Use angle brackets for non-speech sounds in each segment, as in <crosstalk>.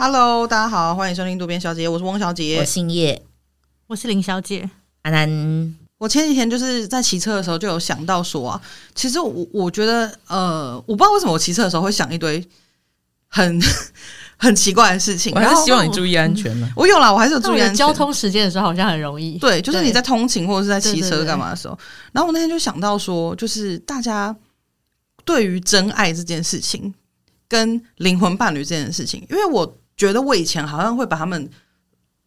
Hello，大家好，欢迎收听渡边小姐，我是汪小姐，我姓叶，我是林小姐。安安，我前几天就是在骑车的时候就有想到说啊，其实我我觉得呃，我不知道为什么我骑车的时候会想一堆很 <laughs> 很奇怪的事情。我还是希望你注意安全嘛。我有啦，我还是有注意安全。交通时间的时候好像很容易。对，就是你在通勤或者是在骑车干嘛的时候，然后我那天就想到说，就是大家对于真爱这件事情跟灵魂伴侣这件事情，因为我。觉得我以前好像会把他们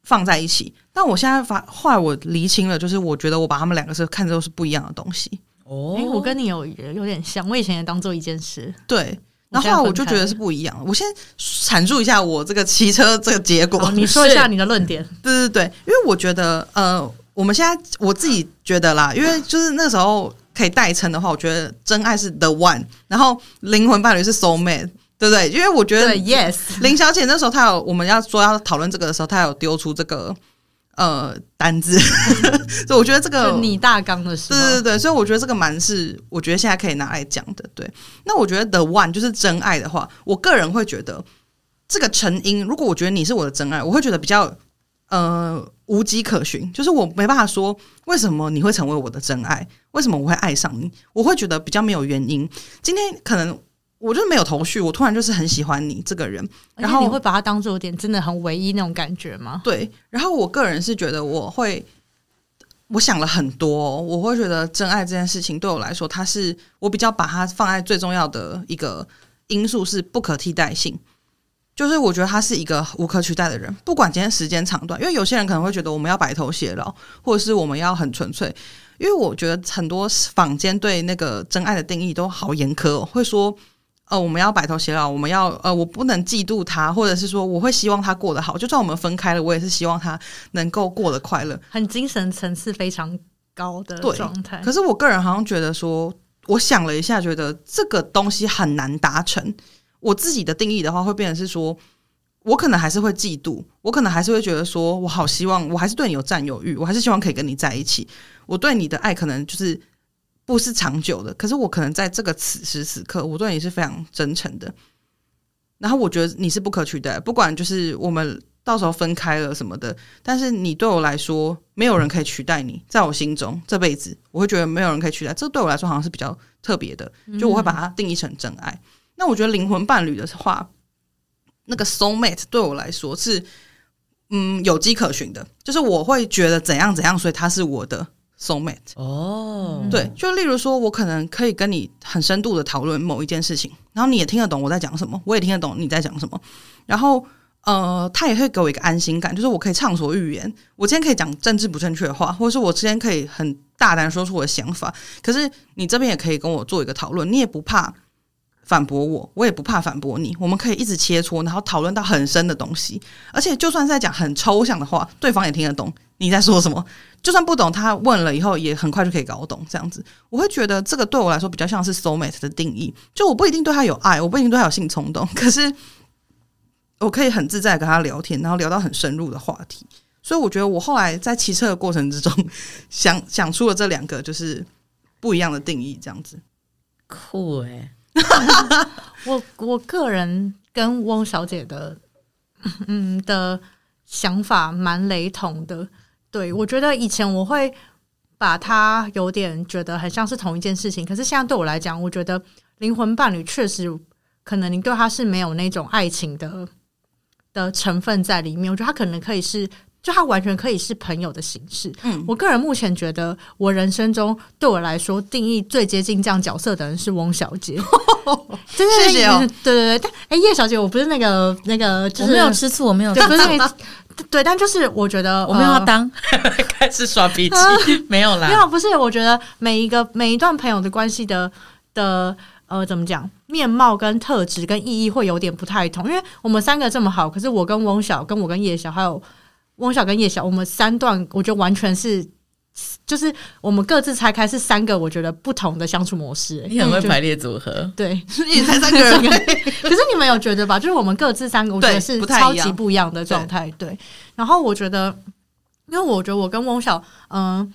放在一起，但我现在发后来我厘清了，就是我觉得我把他们两个是看着都是不一样的东西。哦，欸、我跟你有有点像，我以前也当做一件事。对，然后后来我就觉得是不一样。我先阐述一下我这个骑车这个结果，你说一下你的论点。对对对，因为我觉得呃，我们现在我自己觉得啦，因为就是那时候可以代称的话，我觉得真爱是 the one，然后灵魂伴侣是 soul mate。对不对？因为我觉得，yes，林小姐那时候她有我们要说要讨论这个的时候，她有丢出这个呃单子，<laughs> 所以我觉得这个你大纲的时候，对对对，所以我觉得这个蛮是我觉得现在可以拿来讲的。对，那我觉得 the one 就是真爱的话，我个人会觉得这个成因，如果我觉得你是我的真爱，我会觉得比较呃无迹可寻，就是我没办法说为什么你会成为我的真爱，为什么我会爱上你，我会觉得比较没有原因。今天可能。我就是没有头绪，我突然就是很喜欢你这个人，然后你会把他当做有点真的很唯一那种感觉吗？对，然后我个人是觉得我会，我想了很多，我会觉得真爱这件事情对我来说，它是我比较把它放在最重要的一个因素是不可替代性，就是我觉得他是一个无可取代的人，不管今天时间长短，因为有些人可能会觉得我们要白头偕老，或者是我们要很纯粹，因为我觉得很多坊间对那个真爱的定义都好严苛哦，会说。呃，我们要白头偕老，我们要呃，我不能嫉妒他，或者是说，我会希望他过得好。就算我们分开了，我也是希望他能够过得快乐，很精神层次非常高的状态。可是我个人好像觉得说，我想了一下，觉得这个东西很难达成。我自己的定义的话，会变成是说，我可能还是会嫉妒，我可能还是会觉得说，我好希望，我还是对你有占有欲，我还是希望可以跟你在一起。我对你的爱可能就是。不是长久的，可是我可能在这个此时此刻，我对你是非常真诚的。然后我觉得你是不可取代，不管就是我们到时候分开了什么的，但是你对我来说，没有人可以取代你，在我心中这辈子，我会觉得没有人可以取代。这对我来说好像是比较特别的，就我会把它定义成真爱。嗯。那我觉得灵魂伴侣的话，那个 soul mate 对我来说是嗯有迹可循的，就是我会觉得怎样怎样，所以他是我的。Soulmate 哦，对，就例如说，我可能可以跟你很深度的讨论某一件事情，然后你也听得懂我在讲什么，我也听得懂你在讲什么，然后呃，他也会给我一个安心感，就是我可以畅所欲言，我今天可以讲政治不正确的话，或者是我之前可以很大胆说出我的想法，可是你这边也可以跟我做一个讨论，你也不怕反驳我，我也不怕反驳你，我们可以一直切磋，然后讨论到很深的东西，而且就算是在讲很抽象的话，对方也听得懂你在说什么。就算不懂，他问了以后也很快就可以搞懂。这样子，我会觉得这个对我来说比较像是 soulmate 的定义。就我不一定对他有爱，我不一定对他有性冲动，可是我可以很自在跟他聊天，然后聊到很深入的话题。所以我觉得我后来在骑车的过程之中想想出了这两个就是不一样的定义，这样子酷诶、欸。<laughs> 我我个人跟翁小姐的 <laughs> 嗯的想法蛮雷同的。对，我觉得以前我会把它有点觉得很像是同一件事情，可是现在对我来讲，我觉得灵魂伴侣确实可能你对他是没有那种爱情的的成分在里面。我觉得他可能可以是，就他完全可以是朋友的形式。嗯，我个人目前觉得，我人生中对我来说定义最接近这样角色的人是翁小姐。<laughs> 真的谢谢哦。对对对，但哎，叶小姐，我不是那个那个，就是没有吃醋，我没有吃醋。对，但就是我觉得 <laughs> 我没有要当，呃、<laughs> 开始耍脾气，呃、没有啦。没有，不是。我觉得每一个每一段朋友的关系的的呃，怎么讲，面貌跟特质跟意义会有点不太同。因为我们三个这么好，可是我跟翁小，跟我跟叶小，还有翁小跟叶小，我们三段，我觉得完全是。就是我们各自拆开是三个，我觉得不同的相处模式。你很会排列组合，对，<laughs> 你才三个人。<laughs> 可是你们有觉得吧？就是我们各自三个，我觉得是超级不一样的状态。对，然后我觉得，因为我觉得我跟翁小，嗯、呃，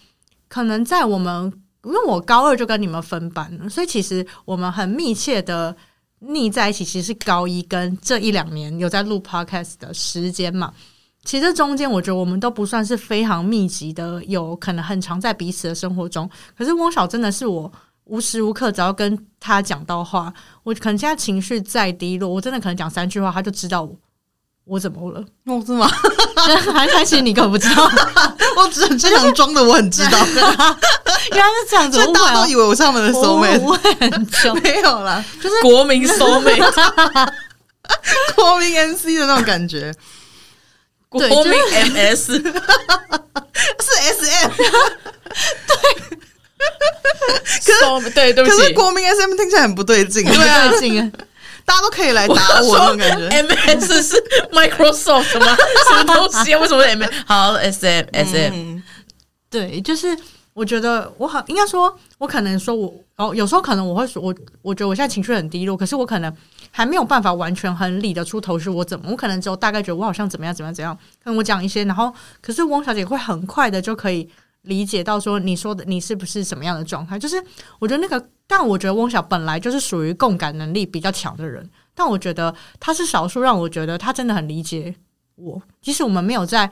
可能在我们，因为我高二就跟你们分班了，所以其实我们很密切的。腻在一起，其实是高一跟这一两年有在录 podcast 的时间嘛。其实中间我觉得我们都不算是非常密集的，有可能很常在彼此的生活中。可是翁小真的是我无时无刻只要跟他讲到话，我可能现在情绪再低落，我真的可能讲三句话，他就知道我。我怎么了？哦，是吗？还还是你可不知道？我只是经常装的，我很知道。<laughs> 原来是这样子，大家都以为我是他们的 soul mate，我很穷，没有啦，就是国民 soul <laughs> mate，国民 MC 的那种感觉。国民 MS 是 SM，<laughs> <laughs> 对。可是对，对不起，可是国民 SM 听起来很不对劲，对啊，对劲。<laughs> 大家都可以来打我那种感觉。M S 是 Microsoft 吗？什么东西？为什么是 M S？好，S M S M。对，就是我觉得我好，应该说，我可能说我哦，有时候可能我会说，我我觉得我现在情绪很低落，可是我可能还没有办法完全很理得出头绪，我怎么？我可能只有大概觉得我好像怎么样怎么样怎样，跟我讲一些，然后可是翁小姐会很快的就可以理解到说你说的你是不是什么样的状态？就是我觉得那个。但我觉得翁小本来就是属于共感能力比较强的人，但我觉得他是少数让我觉得他真的很理解我，即使我们没有在，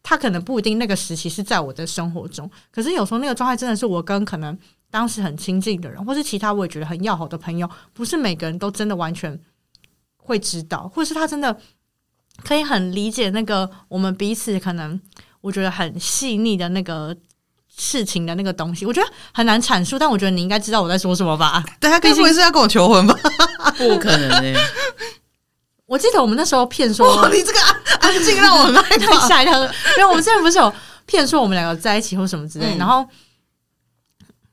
他可能不一定那个时期是在我的生活中，可是有时候那个状态真的是我跟可能当时很亲近的人，或是其他我也觉得很要好的朋友，不是每个人都真的完全会知道，或者是他真的可以很理解那个我们彼此可能我觉得很细腻的那个。事情的那个东西，我觉得很难阐述，但我觉得你应该知道我在说什么吧？<laughs> 对，他该不会是要跟我求婚吧？不可能诶！我记得我们那时候骗说，<laughs> 哦，你这个安静让我很害怕，<laughs> 吓一跳。因为我们之前不是有骗说我们两个在一起或什么之类，嗯、然后。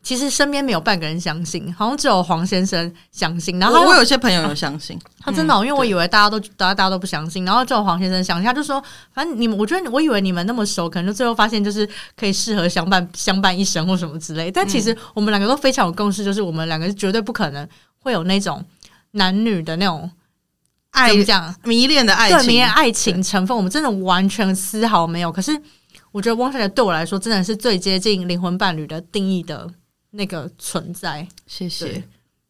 其实身边没有半个人相信，好像只有黄先生相信。然后我有些朋友有相信，啊、<laughs> 他真的、哦，因为我以为大家都大家大家都不相信，然后只有黄先生相信。他就说，反正你们，我觉得我以为你们那么熟，可能就最后发现就是可以适合相伴相伴一生或什么之类。但其实我们两个都非常有共识，就是我们两个是绝对不可能会有那种男女的那种爱，这样迷恋的爱情，对迷恋爱情成分，我们真的完全丝毫没有。可是我觉得汪小姐对我来说，真的是最接近灵魂伴侣的定义的。那个存在，谢谢。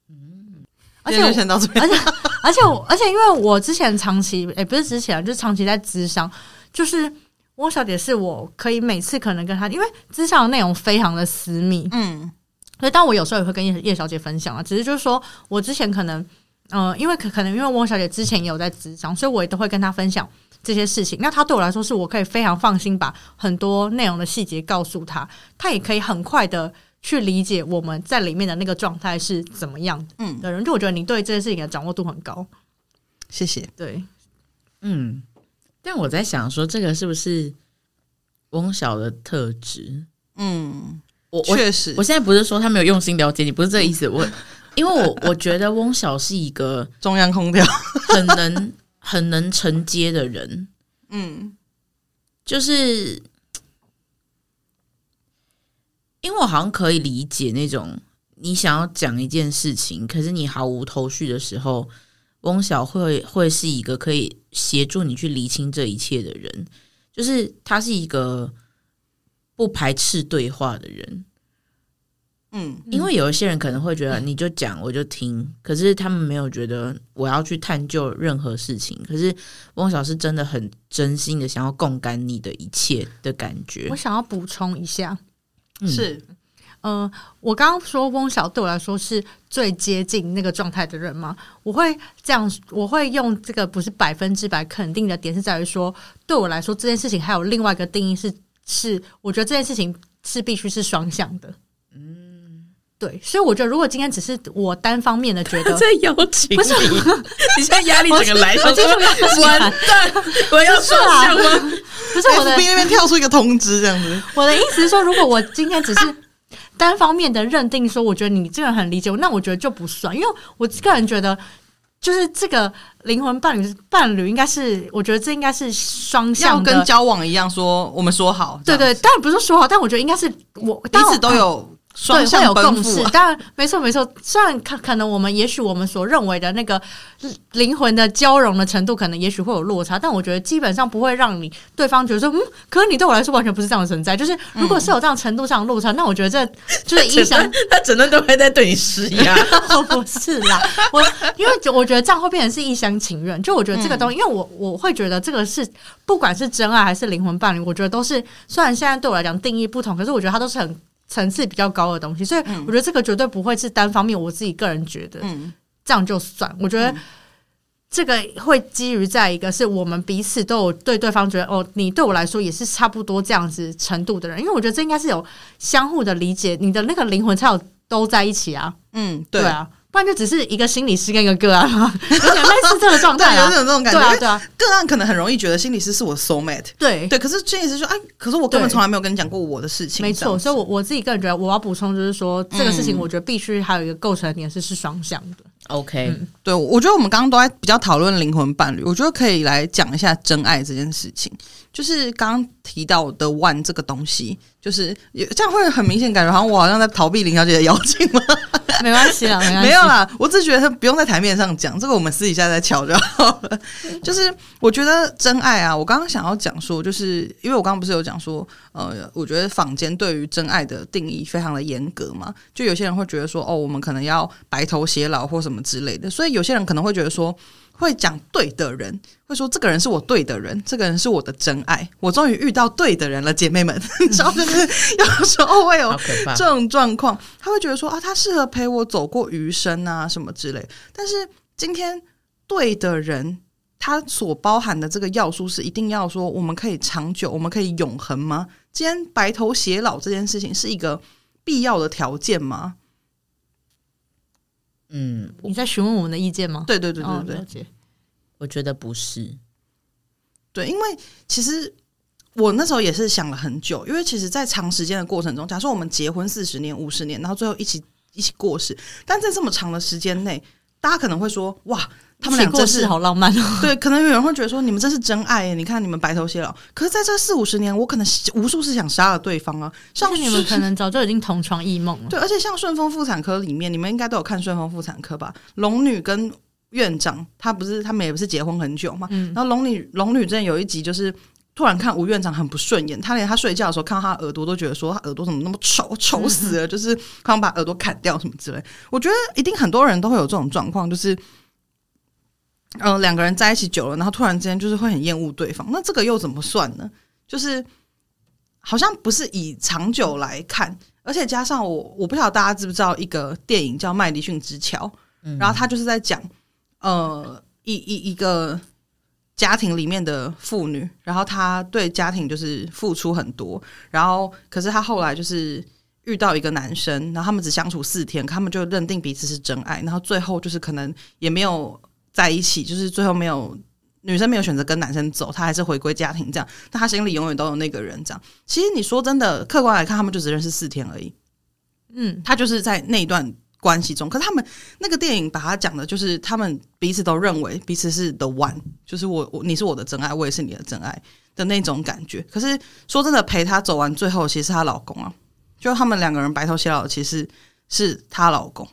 嗯，而且而且而且我而且因为我之前长期也、欸，不是之前，就是长期在咨商，就是汪小姐是我可以每次可能跟她，因为咨商的内容非常的私密，嗯，所以但我有时候也会跟叶叶小姐分享啊，只是就是说我之前可能，嗯、呃，因为可可能因为汪小姐之前也有在咨商，所以我也都会跟她分享这些事情。那她对我来说，是我可以非常放心把很多内容的细节告诉她，她也可以很快的。去理解我们在里面的那个状态是怎么样的人，嗯，就我觉得你对这件事情的掌握度很高，谢谢。对，嗯，但我在想说，这个是不是翁晓的特质？嗯，我确实，我现在不是说他没有用心了解你，不是这个意思。我因为我我觉得翁晓是一个 <laughs> 中央空调，很能很能承接的人。嗯，就是。因为我好像可以理解那种你想要讲一件事情，可是你毫无头绪的时候，翁小会会是一个可以协助你去厘清这一切的人，就是他是一个不排斥对话的人。嗯，因为有一些人可能会觉得你就讲我就听，可是他们没有觉得我要去探究任何事情。可是翁小是真的很真心的想要共感你的一切的感觉。我想要补充一下。是，嗯、呃，我刚刚说翁晓对我来说是最接近那个状态的人吗？我会这样，我会用这个不是百分之百肯定的点，是在于说，对我来说这件事情还有另外一个定义是，是我觉得这件事情是必须是双向的。嗯，对，所以我觉得如果今天只是我单方面的觉得 <laughs> 在邀请，不是 <laughs> 你现在压力整个来，我完蛋，我要双向吗？不是我的 FB 那边跳出一个通知这样子。我的意思是说，如果我今天只是单方面的认定说，我觉得你这个人很理解我，那我觉得就不算，因为我个人觉得，就是这个灵魂伴侣伴侣应该是，我觉得这应该是双向的，跟交往一样，说我们说好，对对，当然不是说好，但我觉得应该是我彼此都有双向有共识。当然，没错没错。虽然可可能我们也许我们所认为的那个灵魂的交融的程度，可能也许会有落差，但我觉得基本上不会让你对方觉得说，嗯，可是你对我来说完全不是这样的存在。就是如果是有这样程度上的落差，嗯、那我觉得这就是影响他整段都会在对你施压。<laughs> 不是啦，我因为我觉得这样会变成是一厢情愿。就我觉得这个东西，嗯、因为我我会觉得这个是不管是真爱还是灵魂伴侣，我觉得都是虽然现在对我来讲定义不同，可是我觉得它都是很。层次比较高的东西，所以我觉得这个绝对不会是单方面。我自己个人觉得，嗯，这样就算。我觉得这个会基于在一个是我们彼此都有对对方觉得哦，你对我来说也是差不多这样子程度的人，因为我觉得这应该是有相互的理解，你的那个灵魂才有都在一起啊。嗯，对啊。不然就只是一个心理师跟一个个案吗？<laughs> 有点类似这个状态、啊，有点这种感觉。对啊，对啊，个案可能很容易觉得心理师是我 soul mate。对对，可是心理师说，哎，可是我根本从来没有跟你讲过我的事情。没错，所以我我自己个人觉得，我要补充就是说，这个事情我觉得必须还有一个构成点是是双向的。OK，嗯，对，我觉得我们刚刚都在比较讨论灵魂伴侣，我觉得可以来讲一下真爱这件事情。就是刚刚提到的 one 这个东西，就是这样会很明显感觉好像我好像在逃避林小姐的邀请吗？<laughs> 没关系啦，<laughs> 没关系。没有啦，我只觉得不用在台面上讲，这个我们私底下再瞧就好了。就是我觉得真爱啊，我刚刚想要讲说，就是因为我刚刚不是有讲说，呃，我觉得坊间对于真爱的定义非常的严格嘛，就有些人会觉得说，哦，我们可能要白头偕老或什么之类的，所以有些人可能会觉得说。会讲对的人，会说这个人是我对的人，这个人是我的真爱，我终于遇到对的人了，姐妹们。<laughs> 你知道，就是有时候会有这种状况，他会觉得说啊，他适合陪我走过余生啊，什么之类。但是今天对的人，他所包含的这个要素是一定要说我们可以长久，我们可以永恒吗？今天白头偕老这件事情是一个必要的条件吗？嗯，你在询问我们的意见吗？对对对对对，哦、我觉得不是。对，因为其实我那时候也是想了很久，因为其实，在长时间的过程中，假设我们结婚四十年、五十年，然后最后一起一起过世，但在这么长的时间内，大家可能会说：“哇。”他们俩真是好浪漫哦。对，可能有人会觉得说，你们这是真爱耶，你看你们白头偕老。可是在这四五十年，我可能无数次想杀了对方啊。像你们可能早就已经同床异梦了。对，而且像顺丰妇产科里面，你们应该都有看顺丰妇产科吧？龙女跟院长，他不是他们也不是结婚很久嘛？嗯。然后龙女龙女真的有一集，就是突然看吴院长很不顺眼，他连他睡觉的时候看到他耳朵都觉得说他耳朵怎么那么丑，<laughs> 丑死了，就是他们把耳朵砍掉什么之类。我觉得一定很多人都会有这种状况，就是。嗯、呃，两个人在一起久了，然后突然之间就是会很厌恶对方，那这个又怎么算呢？就是好像不是以长久来看，而且加上我，我不晓得大家知不知道一个电影叫《麦迪逊之桥》，嗯，然后他就是在讲，呃，一一一个家庭里面的妇女，然后她对家庭就是付出很多，然后可是她后来就是遇到一个男生，然后他们只相处四天，他们就认定彼此是真爱，然后最后就是可能也没有。在一起，就是最后没有女生没有选择跟男生走，她还是回归家庭这样。但她心里永远都有那个人这样。其实你说真的，客观来看，他们就只认识四天而已。嗯，他就是在那一段关系中，可是他们那个电影把他讲的，就是他们彼此都认为彼此是 the one，就是我我你是我的真爱，我也是你的真爱的那种感觉。可是说真的，陪她走完最后，其实她老公啊，就他们两个人白头偕老，其实是她老公。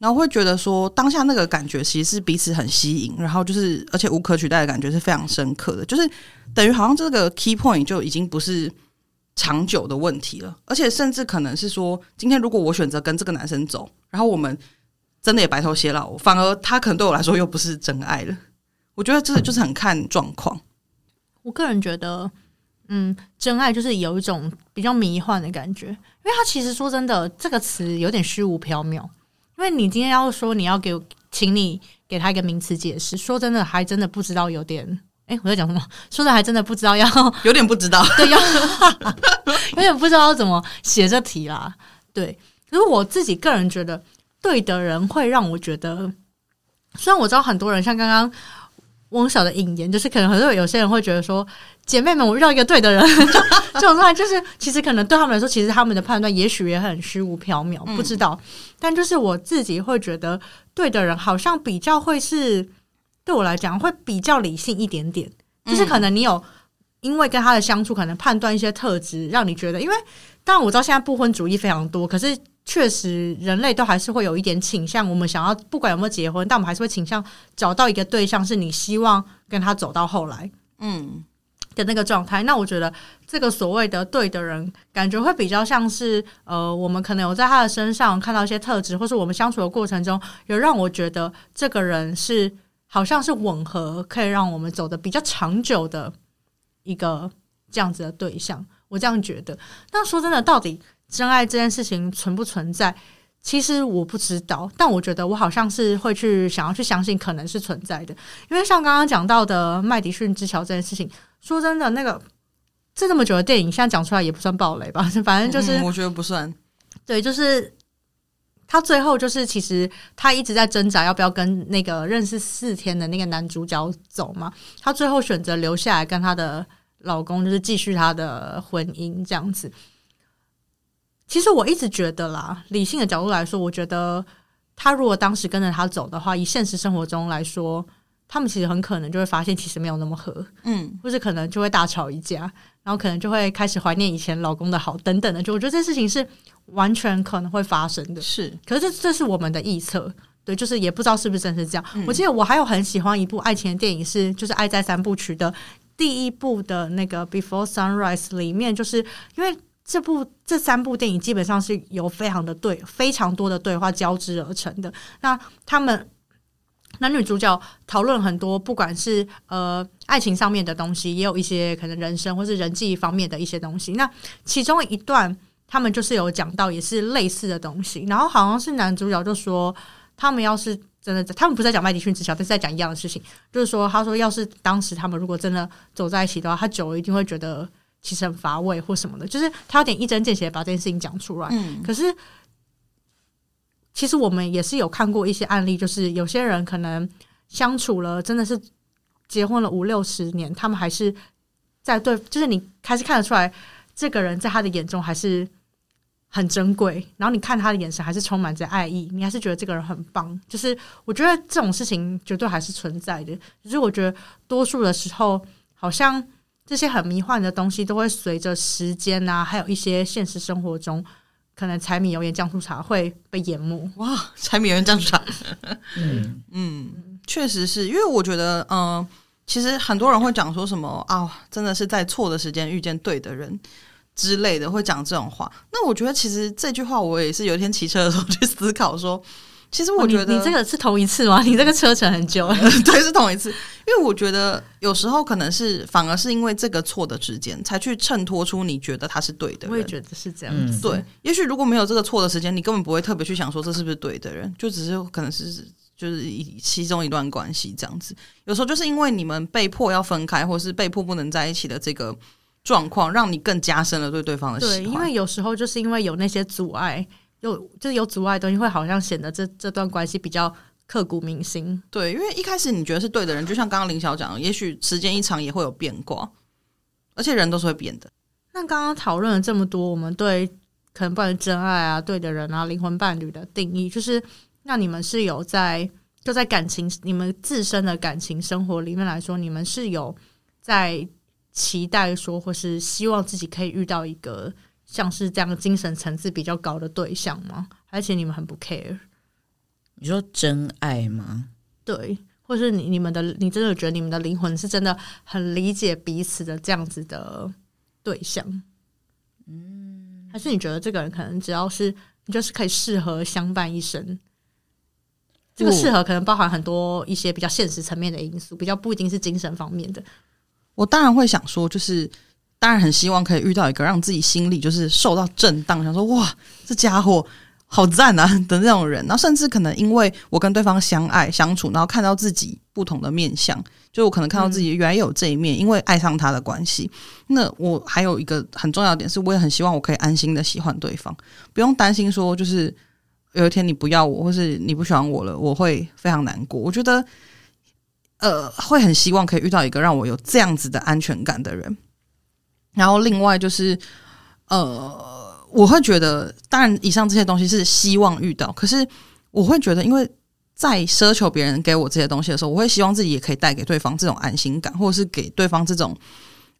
然后会觉得说，当下那个感觉其实是彼此很吸引，然后就是而且无可取代的感觉是非常深刻的，就是等于好像这个 key point 就已经不是长久的问题了，而且甚至可能是说，今天如果我选择跟这个男生走，然后我们真的也白头偕老，反而他可能对我来说又不是真爱了。我觉得这就是很看状况。我个人觉得，嗯，真爱就是有一种比较迷幻的感觉，因为他其实说真的，这个词有点虚无缥缈。因为你今天要说你要给我，请你给他一个名词解释。说真的，还真的不知道，有点哎，我在讲什么？说的还真的不知道要，<laughs> 有点不知道，<laughs> 对，要 <laughs> 有点不知道要怎么写这题啦。对，可是我自己个人觉得，对的人会让我觉得，虽然我知道很多人像刚刚。翁小的引言就是，可能很多有些人会觉得说，姐妹们，我遇到一个对的人，<laughs> 这种状态，就是其实可能对他们来说，其实他们的判断也许也很虚无缥缈，不知道。但就是我自己会觉得，对的人好像比较会是对我来讲会比较理性一点点，就是可能你有因为跟他的相处，可能判断一些特质，让你觉得，因为当然我知道现在不婚主义非常多，可是确实人类都还是会有一点倾向，我们想要不管有没有结婚，但我们还是会倾向找到一个对象，是你希望跟他走到后来，嗯的那个状态。那我觉得这个所谓的对的人，感觉会比较像是呃，我们可能有在他的身上看到一些特质，或是我们相处的过程中有让我觉得这个人是好像是吻合，可以让我们走得比较长久的。一个这样子的对象，我这样觉得。那说真的，到底真爱这件事情存不存在？其实我不知道，但我觉得我好像是会去想要去相信，可能是存在的。因为像刚刚讲到的麦迪逊之桥这件事情，说真的，那个这这么久的电影，现在讲出来也不算暴雷吧？<laughs> 反正就是，嗯，我觉得不算。对，就是他最后就是，其实他一直在挣扎要不要跟那个认识四天的那个男主角走嘛。他最后选择留下来跟他的。老公就是继续他的婚姻这样子。其实我一直觉得啦，理性的角度来说，我觉得他如果当时跟着他走的话，以现实生活中来说，他们其实很可能就会发现其实没有那么合，嗯，或者可能就会大吵一架，然后可能就会开始怀念以前老公的好等等的。就我觉得这事情是完全可能会发生的，是。可是这这是我们的臆测，对，就是也不知道是不是真是这样。嗯。我记得我还有很喜欢一部爱情的电影是，就是《爱在三部曲》的。第一部的那个《Before Sunrise》里面，就是因为这部这三部电影基本上是由非常的对非常多的对话交织而成的。那他们男女主角讨论很多，不管是呃爱情上面的东西，也有一些可能人生或是人际方面的一些东西。那其中一段他们就是有讲到，也是类似的东西。然后好像是男主角就说，他们要是。真的，他们不是在讲麦迪逊之桥，但是在讲一样的事情，就是说，他说，要是当时他们如果真的走在一起的话，他久了一定会觉得其实很乏味或什么的，就是他有点一针见血把这件事情讲出来。嗯，可是其实我们也是有看过一些案例，就是有些人可能相处了，真的是结婚了五六十年，他们还是在对，就是你开始看得出来，这个人在他的眼中还是。很珍贵，然后你看他的眼神还是充满着爱意，你还是觉得这个人很棒。就是我觉得这种事情绝对还是存在的，只是我觉得多数的时候，好像这些很迷幻的东西都会随着时间啊，还有一些现实生活中可能柴米油盐酱醋茶会被淹没。哇，柴米油盐酱醋茶，嗯嗯，确实是因为我觉得，嗯、呃，其实很多人会讲说什么啊，真的是在错的时间遇见对的人。之类的会讲这种话，那我觉得其实这句话我也是有一天骑车的时候去思考说，其实我觉得、哦、你，你这个是同一次吗？<laughs> 你这个车程很久，<laughs> 对，是同一次。因为我觉得有时候可能是反而是因为这个错的时间，才去衬托出你觉得他是对的人。我也觉得是这样子。对，也许如果没有这个错的时间，你根本不会特别去想说这是不是对的人，就只是可能是就是一其中一段关系这样子。有时候就是因为你们被迫要分开，或是被迫不能在一起的这个。状况让你更加深了对对方的喜欢。对，因为有时候就是因为有那些阻碍，有就是有阻碍的东西，会好像显得这这段关系比较刻骨铭心。对，因为一开始你觉得是对的人，就像刚刚林晓讲的，也许时间一长也会有变卦，而且人都是会变的。那刚刚讨论了这么多，我们对可能不管是真爱啊、对的人啊、灵魂伴侣的定义，就是那你们是有在就在感情你们自身的感情生活里面来说，你们是有在。期待说，或是希望自己可以遇到一个像是这样精神层次比较高的对象吗？而且你们很不 care？你说真爱吗？对，或是你你们的，你真的觉得你们的灵魂是真的很理解彼此的这样子的对象？嗯，还是你觉得这个人可能只要是你就是可以适合相伴一生？这个适合可能包含很多一些比较现实层面的因素，比较不一定是精神方面的。我当然会想说，就是当然很希望可以遇到一个让自己心里就是受到震荡，想说哇，这家伙好赞啊的那种人。然后甚至可能因为我跟对方相爱相处，然后看到自己不同的面相，就我可能看到自己原来有这一面，因为爱上他的关系。那我还有一个很重要点是，我也很希望我可以安心的喜欢对方，不用担心说就是有一天你不要我，或是你不喜欢我了，我会非常难过。我觉得。呃，会很希望可以遇到一个让我有这样子的安全感的人。然后另外就是，呃，我会觉得，当然以上这些东西是希望遇到，可是我会觉得，因为在奢求别人给我这些东西的时候，我会希望自己也可以带给对方这种安心感，或者是给对方这种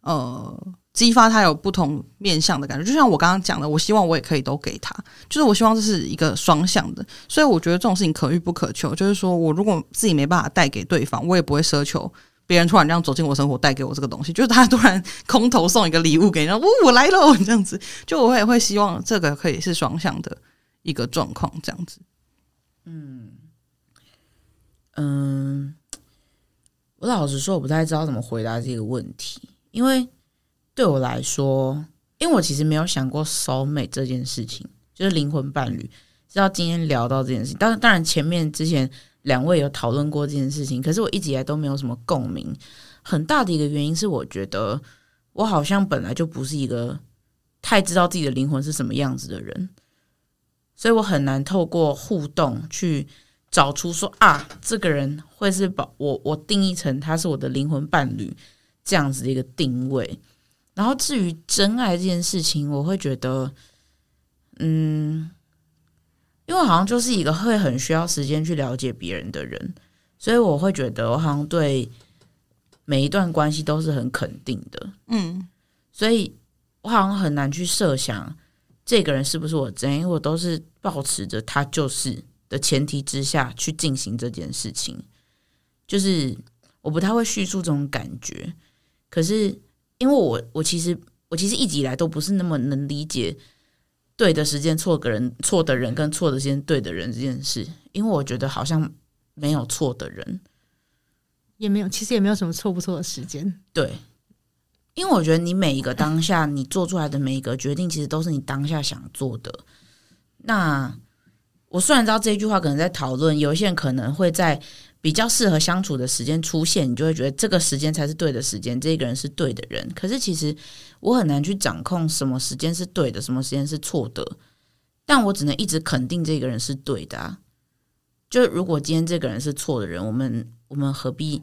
呃激发他有不同面向的感觉。就像我刚刚讲的，我希望我也可以都给他，就是我希望这是一个双向的。所以我觉得这种事情可遇不可求。就是说我如果自己没办法带给对方，我也不会奢求别人突然这样走进我生活带给我这个东西。就是他突然空投送一个礼物给你，然后哦，我来了 <laughs> 这样子，就我也会希望这个可以是双向的一个状况，这样子。嗯嗯。我老实说，我不太知道怎么回答这个问题，因为对我来说，因为我其实没有想过找美这件事情，就是灵魂伴侣。直到今天聊到这件事情，当然，当然前面之前两位有讨论过这件事情，可是我一直以来都没有什么共鸣。很大的一个原因是，我觉得我好像本来就不是一个太知道自己的灵魂是什么样子的人，所以我很难透过互动去。找出说啊，这个人会是把我我定义成他是我的灵魂伴侣这样子的一个定位。然后至于真爱这件事情，我会觉得，嗯，因为好像就是一个会很需要时间去了解别人的人，所以我会觉得我好像对每一段关系都是很肯定的，嗯，所以我好像很难去设想这个人是不是我真，因为我都是保持着他就是。的前提之下去进行这件事情，就是我不太会叙述这种感觉。可是因为我我其实我其实一直以来都不是那么能理解对的时间错个人错的人跟错的时间对的人这件事，因为我觉得好像没有错的人，也没有其实也没有什么错不错的时间。对，因为我觉得你每一个当下你做出来的每一个决定，其实都是你当下想做的。那。我虽然知道这句话可能在讨论，有一些人可能会在比较适合相处的时间出现，你就会觉得这个时间才是对的时间，这个人是对的人。可是其实我很难去掌控什么时间是对的，什么时间是错的，但我只能一直肯定这个人是对的啊。就如果今天这个人是错的人，我们我们何必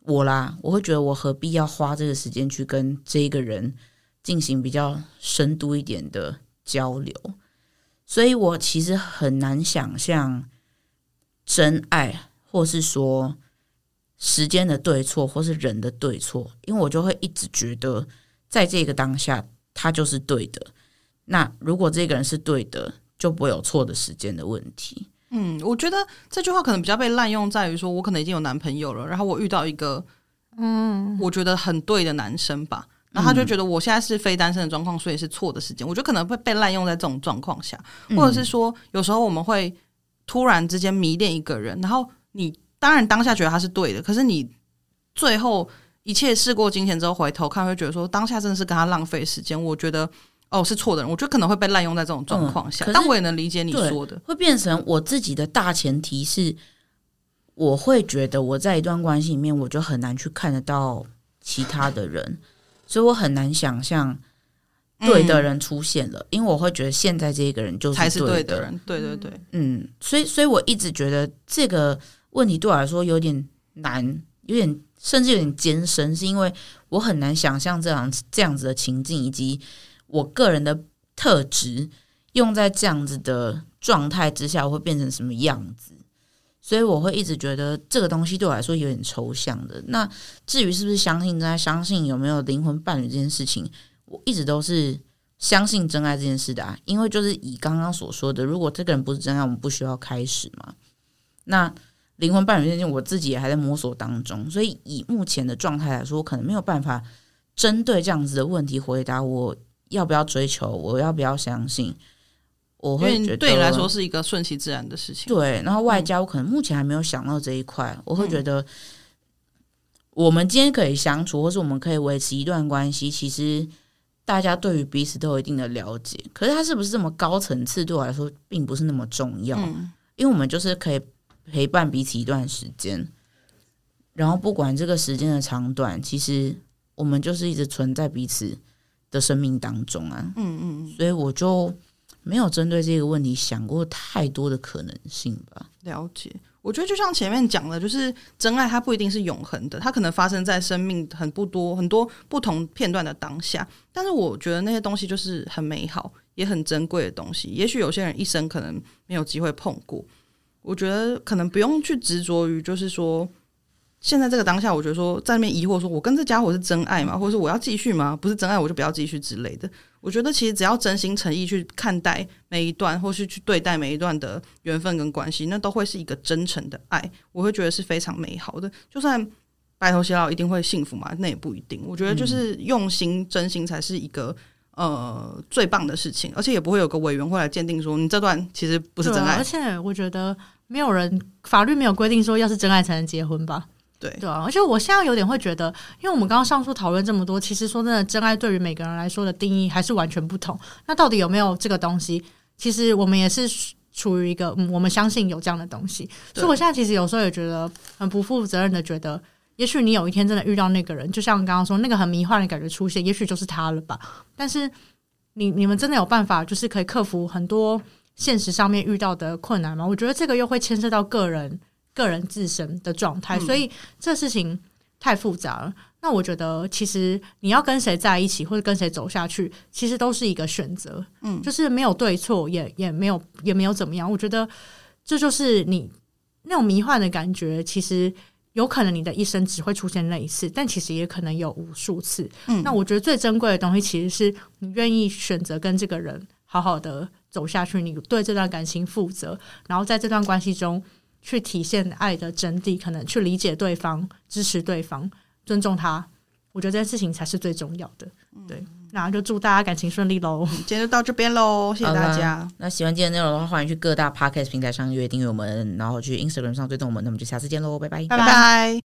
我啦？我会觉得我何必要花这个时间去跟这个人进行比较深度一点的交流？所以我其实很难想象真爱，或是说时间的对错，或是人的对错，因为我就会一直觉得，在这个当下，他就是对的。那如果这个人是对的，就不会有错的时间的问题。嗯，我觉得这句话可能比较被滥用，在于说我可能已经有男朋友了，然后我遇到一个嗯，我觉得很对的男生吧。然后他就觉得我现在是非单身的状况，所以是错的时间。我觉得可能会被滥用在这种状况下，或者是说，有时候我们会突然之间迷恋一个人，然后你当然当下觉得他是对的，可是你最后一切事过境迁之后回头看，会觉得说当下真的是跟他浪费时间。我觉得哦是错的人，我觉得可能会被滥用在这种状况下。但我也能理解你说的，会变成我自己的大前提是，我会觉得我在一段关系里面，我就很难去看得到其他的人。所以我很难想象对的人出现了，嗯、因为我会觉得现在这个人就是对的人。对对对，嗯，所以所以我一直觉得这个问题对我来说有点难，有点甚至有点艰深，是因为我很难想象这样这样子的情境，以及我个人的特质用在这样子的状态之下，会变成什么样子。所以我会一直觉得这个东西对我来说有点抽象的。那至于是不是相信真爱，相信有没有灵魂伴侣这件事情，我一直都是相信真爱这件事的啊。因为就是以刚刚所说的，如果这个人不是真爱，我们不需要开始嘛。那灵魂伴侣这件事情，我自己也还在摸索当中。所以以目前的状态来说，我可能没有办法针对这样子的问题回答我要不要追求，我要不要相信。我会觉得对你来说是一个顺其自然的事情。对，然后外加我可能目前还没有想到这一块。嗯、我会觉得，我们今天可以相处，或是我们可以维持一段关系，其实大家对于彼此都有一定的了解。可是它是不是这么高层次，对我来说并不是那么重要。嗯、因为我们就是可以陪伴彼此一段时间，然后不管这个时间的长短，其实我们就是一直存在彼此的生命当中啊。嗯嗯，所以我就。没有针对这个问题想过太多的可能性吧？了解，我觉得就像前面讲的，就是真爱它不一定是永恒的，它可能发生在生命很不多很多不同片段的当下。但是我觉得那些东西就是很美好也很珍贵的东西。也许有些人一生可能没有机会碰过，我觉得可能不用去执着于，就是说现在这个当下，我觉得说在那边疑惑，说我跟这家伙是真爱吗？或者是我要继续吗？不是真爱，我就不要继续之类的。我觉得其实只要真心诚意去看待每一段，或是去对待每一段的缘分跟关系，那都会是一个真诚的爱。我会觉得是非常美好的。就算白头偕老一定会幸福嘛？那也不一定。我觉得就是用心、真心才是一个呃最棒的事情，而且也不会有个委员会来鉴定说你这段其实不是真爱。而且我觉得没有人法律没有规定说要是真爱才能结婚吧。对对啊，而且我现在有点会觉得，因为我们刚刚上述讨论这么多，其实说真的，真爱对于每个人来说的定义还是完全不同。那到底有没有这个东西？其实我们也是处于一个，嗯，我们相信有这样的东西。所以我现在其实有时候也觉得很不负责任的，觉得也许你有一天真的遇到那个人，就像刚刚说那个很迷幻的感觉出现，也许就是他了吧。但是你你们真的有办法，就是可以克服很多现实上面遇到的困难吗？我觉得这个又会牵涉到个人。个人自身的状态，所以这事情太复杂了。那我觉得，其实你要跟谁在一起，或者跟谁走下去，其实都是一个选择。嗯，就是没有对错，也也没有也没有怎么样。我觉得这就是你那种迷幻的感觉。其实有可能你的一生只会出现那一次，但其实也可能有无数次。嗯，那我觉得最珍贵的东西，其实是你愿意选择跟这个人好好的走下去，你对这段感情负责，然后在这段关系中。去体现爱的真谛，可能去理解对方、支持对方、尊重他，我觉得这件事情才是最重要的。对，那就祝大家感情顺利喽！今天就到这边喽，谢谢大家。那喜欢今天的内容的话，欢迎去各大 Podcast 平台上订阅订阅我们，然后去 Instagram 上追踪我们。那我们就下次见喽，拜拜，拜拜。